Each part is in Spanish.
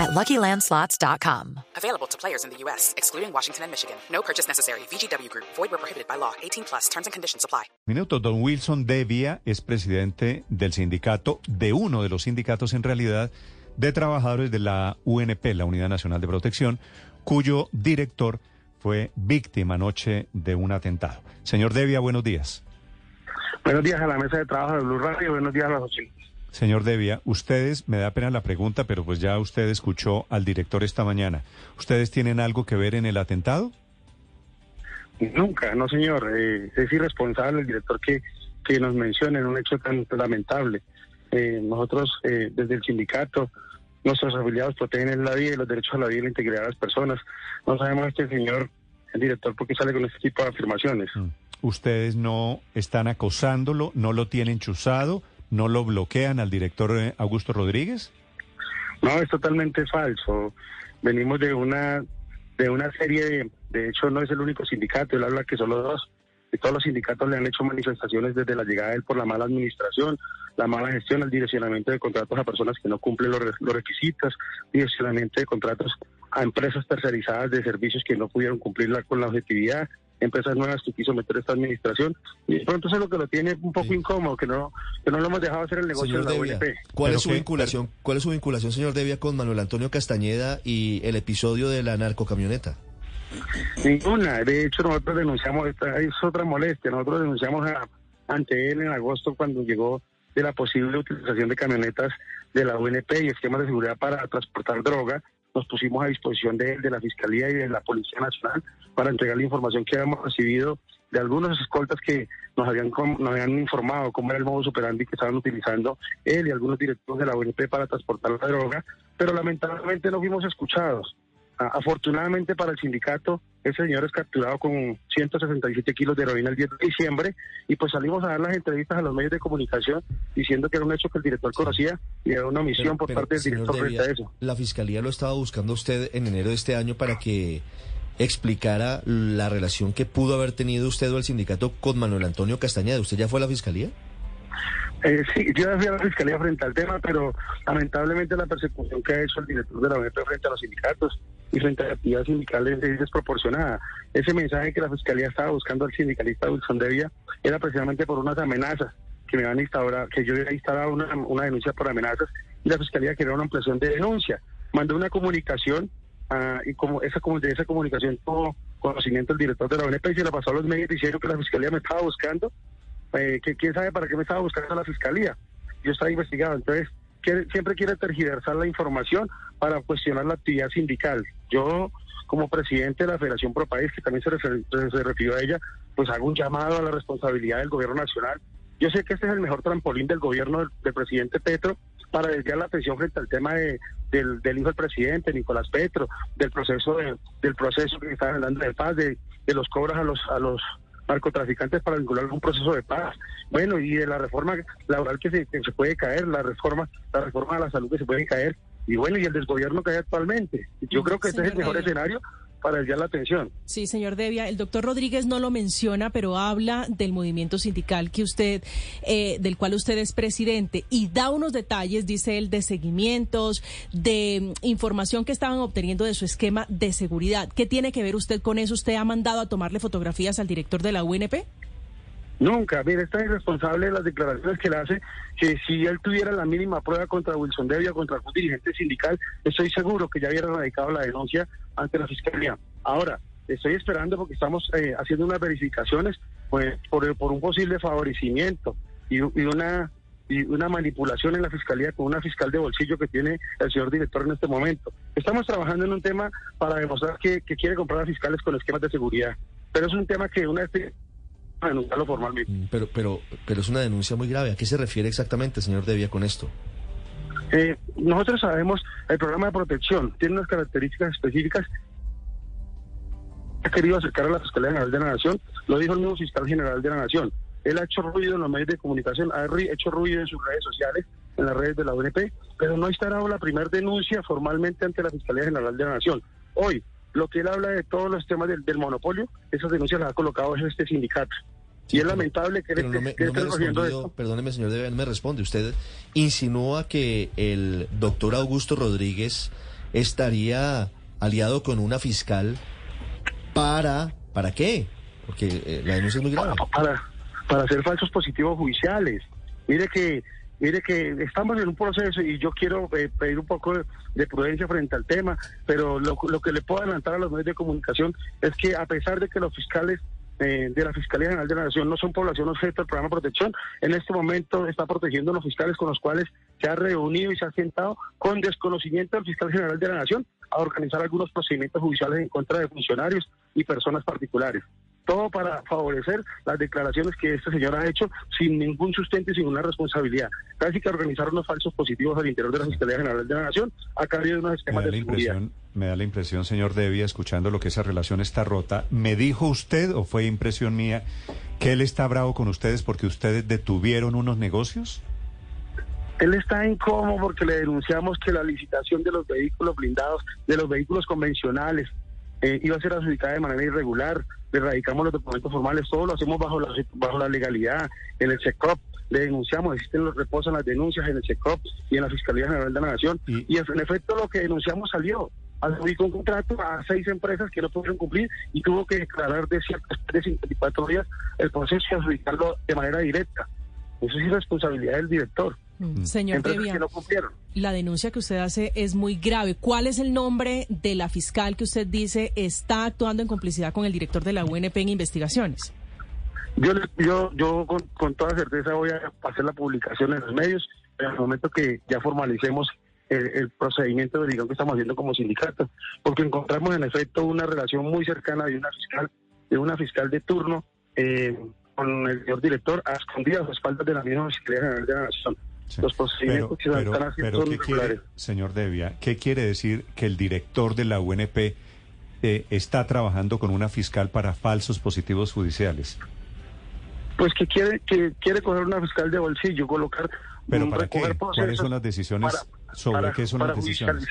at LuckyLandSlots.com. Available to players in the U.S., excluding Washington and Michigan. No purchase necessary. VGW Group. Void where prohibited by law. 18 plus. Terms and conditions apply. Minuto. Don Wilson Devia es presidente del sindicato, de uno de los sindicatos en realidad, de trabajadores de la UNP, la Unidad Nacional de Protección, cuyo director fue víctima anoche de un atentado. Señor Devia, buenos días. Buenos días a la mesa de trabajo de Blue Radio. Buenos días a los oyentes. Señor Devia, ustedes, me da pena la pregunta, pero pues ya usted escuchó al director esta mañana. ¿Ustedes tienen algo que ver en el atentado? Nunca, no señor. Eh, es irresponsable el director que, que nos mencione en un hecho tan lamentable. Eh, nosotros, eh, desde el sindicato, nuestros afiliados protegen la vida y los derechos a la vida y la integridad de las personas. No sabemos este señor, el director, por qué sale con este tipo de afirmaciones. Mm. ¿Ustedes no están acosándolo, no lo tienen chuzado? ¿No lo bloquean al director eh, Augusto Rodríguez? No, es totalmente falso. Venimos de una de una serie de, de hecho no es el único sindicato, él habla que solo dos. Y todos los sindicatos le han hecho manifestaciones desde la llegada de él por la mala administración, la mala gestión, el direccionamiento de contratos a personas que no cumplen los, los requisitos, direccionamiento de contratos a empresas tercerizadas de servicios que no pudieron cumplir con la objetividad, empresas nuevas que quiso meter esta administración y de pronto eso es lo que lo tiene un poco incómodo que no que no lo hemos dejado hacer el negocio señor de la Devia, UNP. ¿cuál Pero es su vinculación cuál es su vinculación señor Devia con Manuel Antonio Castañeda y el episodio de la narcocamioneta Ninguna. De hecho, nosotros denunciamos, esta es otra molestia, nosotros denunciamos a- ante él en agosto cuando llegó de la posible utilización de camionetas de la UNP y esquemas de seguridad para transportar droga. Nos pusimos a disposición de de la Fiscalía y de la Policía Nacional para entregar la información que habíamos recibido de algunos escoltas que nos habían, nos habían informado cómo era el modus operandi que estaban utilizando él y algunos directivos de la UNP para transportar la droga, pero lamentablemente no fuimos escuchados. Afortunadamente para el sindicato, ese señor es capturado con 167 kilos de heroína el 10 de diciembre y pues salimos a dar las entrevistas a los medios de comunicación diciendo que era un hecho que el director conocía y era una omisión por Pero, parte del director frente a eso. la fiscalía lo estaba buscando a usted en enero de este año para que explicara la relación que pudo haber tenido usted o el sindicato con Manuel Antonio Castañeda ¿usted ya fue a la fiscalía? Eh, sí, yo fui la fiscalía frente al tema, pero lamentablemente la persecución que ha hecho el director de la ONP frente a los sindicatos y frente a actividades sindicales es desproporcionada. Ese mensaje que la fiscalía estaba buscando al sindicalista Wilson Devia era precisamente por unas amenazas que me habían instaurado, que yo había instalado una, una denuncia por amenazas y la fiscalía quería una ampliación de denuncia. Mandó una comunicación ah, y como esa, como de esa comunicación tuvo conocimiento el director de la ONP y se la pasó a los medios diciendo que la fiscalía me estaba buscando eh, que quién sabe para qué me estaba buscando la fiscalía. Yo estaba investigado, entonces siempre quiere tergiversar la información para cuestionar la actividad sindical. Yo, como presidente de la Federación Pro País, que también se, refer- se- refirió a ella, pues hago un llamado a la responsabilidad del gobierno nacional. Yo sé que este es el mejor trampolín del gobierno del, presidente Petro para desviar la atención frente al tema de, del, hijo del presidente, Nicolás Petro, del proceso de- del proceso que está hablando de paz, de, de los cobros a los a los narcotraficantes para vincular un proceso de paz. Bueno, y de la reforma laboral que se, que se puede caer, la reforma, la reforma a la salud que se puede caer, y bueno, y el desgobierno que hay actualmente. Yo creo que este es el mejor escenario para desviar la atención. Sí, señor Devia, el doctor Rodríguez no lo menciona, pero habla del movimiento sindical que usted, eh, del cual usted es presidente, y da unos detalles, dice él, de seguimientos, de mm, información que estaban obteniendo de su esquema de seguridad. ¿Qué tiene que ver usted con eso? ¿Usted ha mandado a tomarle fotografías al director de la UNP? Nunca, mire, es irresponsable las declaraciones que le hace que si él tuviera la mínima prueba contra Wilson Devia, contra algún dirigente sindical, estoy seguro que ya hubiera radicado la denuncia ante la fiscalía. Ahora, estoy esperando porque estamos eh, haciendo unas verificaciones pues, por, por un posible favorecimiento y, una y una manipulación en la fiscalía con una fiscal de bolsillo que tiene el señor director en este momento. Estamos trabajando en un tema para demostrar que, que quiere comprar a fiscales con esquemas de seguridad, pero es un tema que una vez denunciarlo formalmente. Mm, Pero, pero, pero es una denuncia muy grave. ¿A qué se refiere exactamente, señor Devia, con esto? Eh, nosotros sabemos, el programa de protección tiene unas características específicas ha querido acercar a la Fiscalía General de la Nación, lo dijo el mismo fiscal general de la Nación. Él ha hecho ruido en los medios de comunicación, ha hecho ruido en sus redes sociales, en las redes de la UNP, pero no ha instalado la primera denuncia formalmente ante la Fiscalía General de la Nación. Hoy, lo que él habla de todos los temas del, monopolio, esas denuncias las ha colocado este sindicato. y es lamentable que, no me, Perdóneme, señor, debe, me responde. Usted insinúa que el doctor Augusto Rodríguez estaría aliado con una fiscal para... ¿Para qué? Porque eh, la denuncia es muy grave. Para, para hacer falsos positivos judiciales. Mire que mire que estamos en un proceso y yo quiero eh, pedir un poco de, prudencia frente al tema, pero lo, que le puedo adelantar a los medios de comunicación es que a pesar de que los fiscales eh, de la Fiscalía General de la Nación no son población objeto del programa de protección, en este momento está protegiendo a los fiscales con los cuales se ha reunido y se ha sentado con desconocimiento del fiscal general de la Nación a organizar algunos procedimientos judiciales en contra de funcionarios y personas particulares todo para favorecer las declaraciones que este señor ha hecho sin ningún sustento y sin una responsabilidad. Casi que organizar unos falsos positivos al interior de la Fiscalía General de la Nación a cambio de unos esquemas de seguridad. Me da la impresión, señor Devia, escuchando lo que esa relación está rota. ¿Me dijo usted, o fue impresión mía, que él está bravo con ustedes porque ustedes detuvieron unos negocios? Él está incómodo porque le denunciamos que la licitación de los vehículos blindados, de los vehículos convencionales, eh, iba a ser adjudicada de manera irregular, le radicamos los documentos formales, todo lo hacemos bajo la, bajo la legalidad, en el SECOP, le denunciamos, existen los reposan las denuncias en el SECOP y en la Fiscalía General de la Nación, y, en efecto lo que denunciamos salió, adjudicó un contrato a seis empresas que no pudieron cumplir y tuvo que declarar de ciertas de 54 días el proceso y adjudicarlo de manera directa. Eso es irresponsabilidad del director. Mm. Señor Devia, la denuncia que usted hace es muy grave. ¿Cuál es el nombre de la fiscal que usted dice está actuando en complicidad con el director de la UNP en investigaciones? Yo, yo, yo con, toda certeza voy a hacer la publicación en los medios en el momento que ya formalicemos el, procedimiento de que estamos haciendo como sindicato, porque encontramos en efecto una relación muy cercana de una fiscal, de una fiscal de turno eh, con el señor director a escondidas a espaldas de la misma Fiscalía General de la Nación. Los procedimientos que se están haciendo son quiere, Señor Devia, ¿qué quiere decir que el director de la UNP eh, está trabajando con una fiscal para falsos positivos judiciales? Pues que quiere que quiere coger una fiscal de bolsillo, colocar... ¿Pero para qué? ¿Cuáles son las decisiones sobre qué son las decisiones?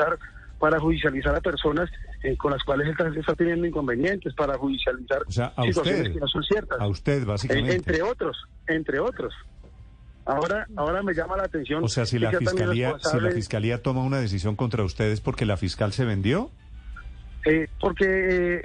para judicializar a personas eh, con las cuales él está teniendo inconvenientes, para judicializar situaciones que no son ciertas. A usted, básicamente. entre otros, entre otros. Ahora, ahora me llama la atención. O sea, si la fiscalía, si la fiscalía toma una decisión contra ustedes porque la fiscal se vendió. Eh, porque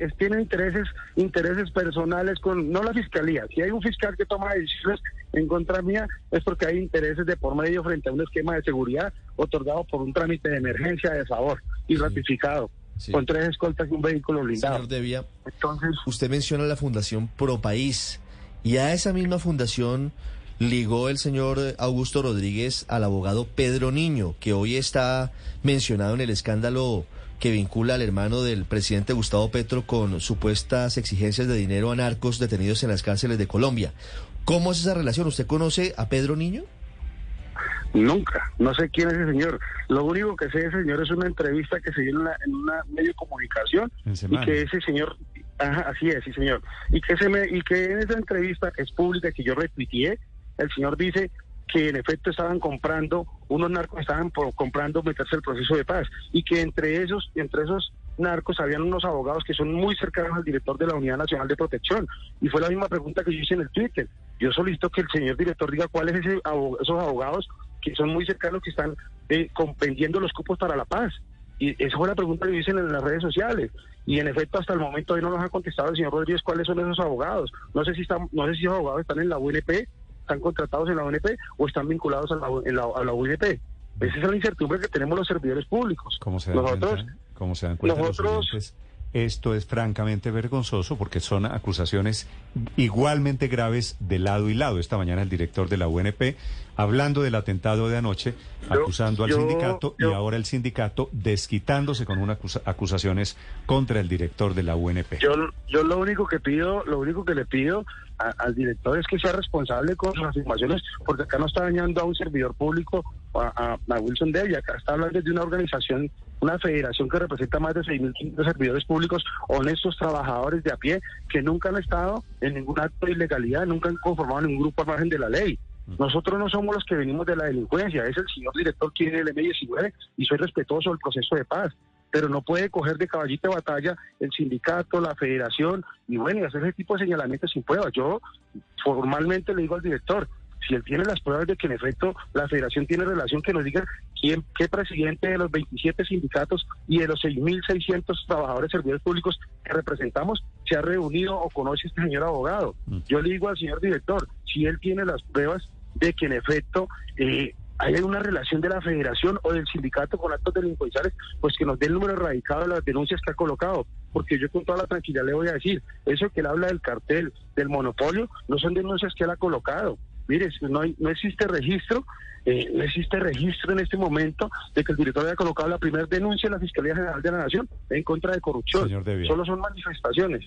eh, tiene intereses intereses personales con no la fiscalía si hay un fiscal que toma decisiones en contra mía es porque hay intereses de por medio frente a un esquema de seguridad otorgado por un trámite de emergencia de favor y ratificado con tres escoltas y un vehículo blindado Señor Devia, entonces usted menciona la fundación Pro País y a esa misma fundación ligó el señor Augusto Rodríguez al abogado Pedro Niño, que hoy está mencionado en el escándalo que vincula al hermano del presidente Gustavo Petro con supuestas exigencias de dinero a narcos detenidos en las cárceles de Colombia. ¿Cómo es esa relación? ¿Usted conoce a Pedro Niño? Nunca, no sé quién es ese señor. Lo único que sé de ese señor es una entrevista que se dio en, una medio de comunicación y que ese señor, ajá, así es, sí señor, y que, se me, y que en esa entrevista es pública que yo repitié el señor dice que en efecto estaban comprando, unos narcos estaban comprando meterse el proceso de paz y que entre esos, entre esos narcos habían unos abogados que son muy cercanos al director de la Unidad Nacional de Protección. Y fue la misma pregunta que yo hice en el Twitter. Yo solicito que el señor director diga cuáles ese, esos abogados que son muy cercanos que están eh, los cupos para la paz. Y esa fue la pregunta que yo hice en las redes sociales. Y en efecto, hasta el momento hoy no nos ha contestado el señor Rodríguez cuáles son esos abogados. No sé si están, no sé si esos abogados están en la UNP están contratados en la ONP o están vinculados a la, a la UNP. Esa es la incertidumbre que tenemos los servidores públicos. ¿Cómo se dan nosotros, cuenta? se dan cuenta nosotros, esto es francamente vergonzoso porque son acusaciones igualmente graves de lado y lado. Esta mañana el director de la UNP hablando del atentado de anoche, acusando al sindicato y ahora el sindicato desquitándose con unas acusaciones contra el director de la UNP. Yo, yo lo único que pido, lo único que le pido al director es que sea responsable con sus afirmaciones, porque acá no está dañando a un servidor público, a, a, Wilson Debbie, acá está hablando de una organización una federación que representa más de 6.500 servidores públicos, honestos trabajadores de a pie, que nunca han estado en ningún acto de ilegalidad, nunca han conformado ningún grupo al margen de la ley. Nosotros no somos los que venimos de la delincuencia, es el señor director quien es el M19 y soy respetuoso del proceso de paz pero no puede coger de caballito de batalla el sindicato, la federación, y bueno, y hacer ese tipo de señalamientos sin pruebas. Yo formalmente le digo al director, si él tiene las pruebas de que en efecto la federación tiene relación, que nos diga quién, qué presidente de los 27 sindicatos y de los 6.600 trabajadores servidores públicos que representamos se ha reunido o conoce a este señor abogado. Mm. Yo le digo al señor director, si él tiene las pruebas de que en efecto eh, hay una relación de la federación o del sindicato con actos delincuenciales, pues que nos dé el número erradicado de las denuncias que ha colocado. Porque yo con toda la tranquilidad le voy a decir, eso que él habla del cartel, del monopolio, no son denuncias que él ha colocado. Mire, no, hay, no existe registro, eh, no existe registro en este momento de que el director haya colocado la primera denuncia en la Fiscalía General de la Nación en contra de corrupción. Solo son manifestaciones.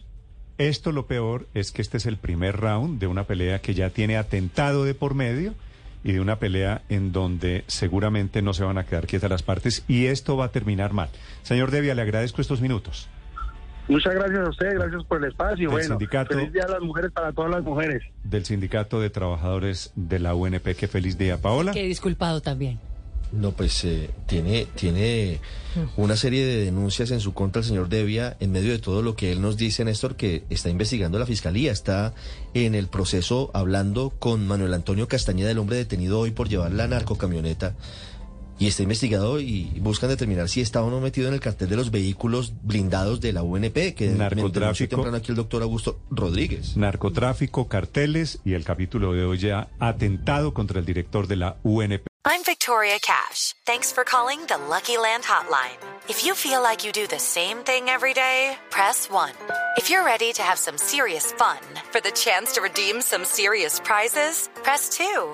Esto lo peor es que este es el primer round de una pelea que ya tiene atentado de por medio y de una pelea en donde seguramente no se van a quedar quietas las partes y esto va a terminar mal. Señor Devia, le agradezco estos minutos. Muchas gracias a usted, gracias por el espacio. bueno, feliz día a las mujeres para todas las mujeres. Del Sindicato de Trabajadores de la UNP, que feliz día, Paola. Que disculpado también. No, pues eh, tiene, tiene una serie de denuncias en su contra el señor Devia en medio de todo lo que él nos dice, Néstor, que está investigando la fiscalía, está en el proceso hablando con Manuel Antonio Castañeda, el hombre detenido hoy por llevar la narcocamioneta y está investigado y buscan determinar si está o no metido en el cartel de los vehículos blindados de la UNP, que narcotráfico temprano aquí el doctor Augusto Rodríguez. Narcotráfico, carteles y el capítulo de hoy ya atentado contra el director de la UNP. I'm Victoria Cash. Thanks for calling the Lucky Land Hotline. If you feel like you do the same thing every day, press 1. If you're ready to have some serious fun for the chance to redeem some serious prizes, press 2.